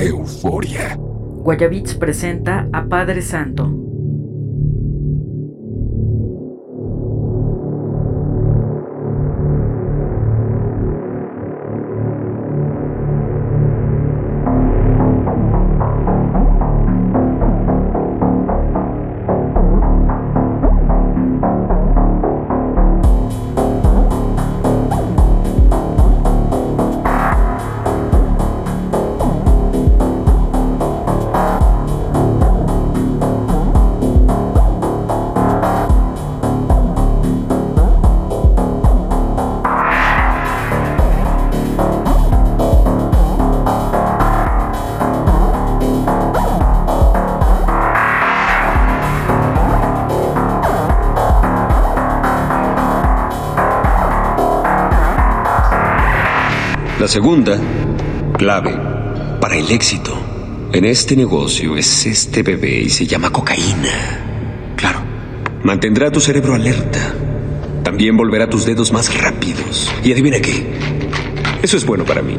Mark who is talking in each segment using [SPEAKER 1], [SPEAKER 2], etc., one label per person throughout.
[SPEAKER 1] Euforia.
[SPEAKER 2] Guayabits presenta a Padre Santo.
[SPEAKER 3] Segunda, clave para el éxito en este negocio es este bebé y se llama cocaína. Claro, mantendrá tu cerebro alerta. También volverá tus dedos más rápidos. Y adivina qué, eso es bueno para mí.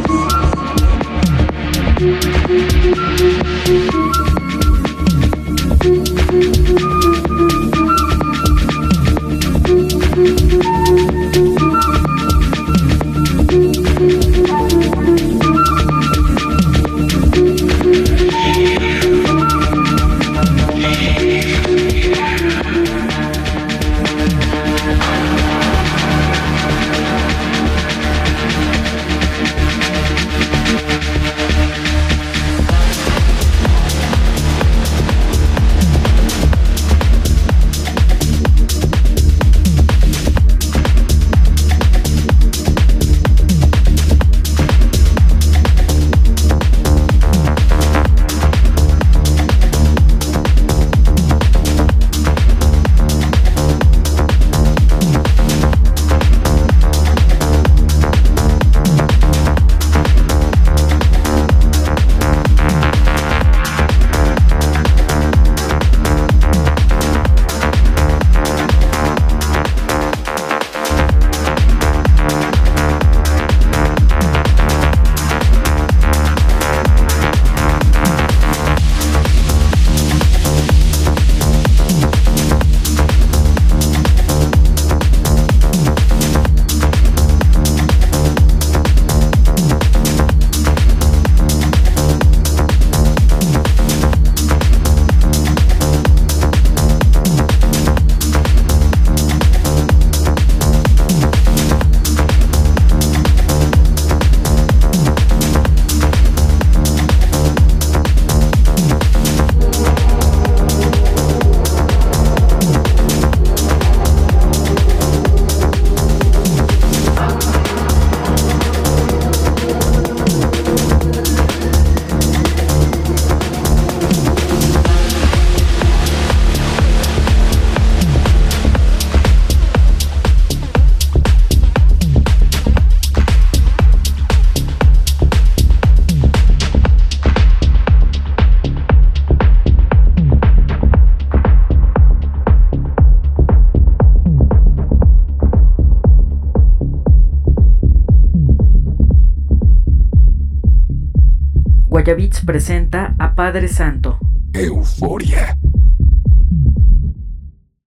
[SPEAKER 2] Guayabits presenta a Padre Santo.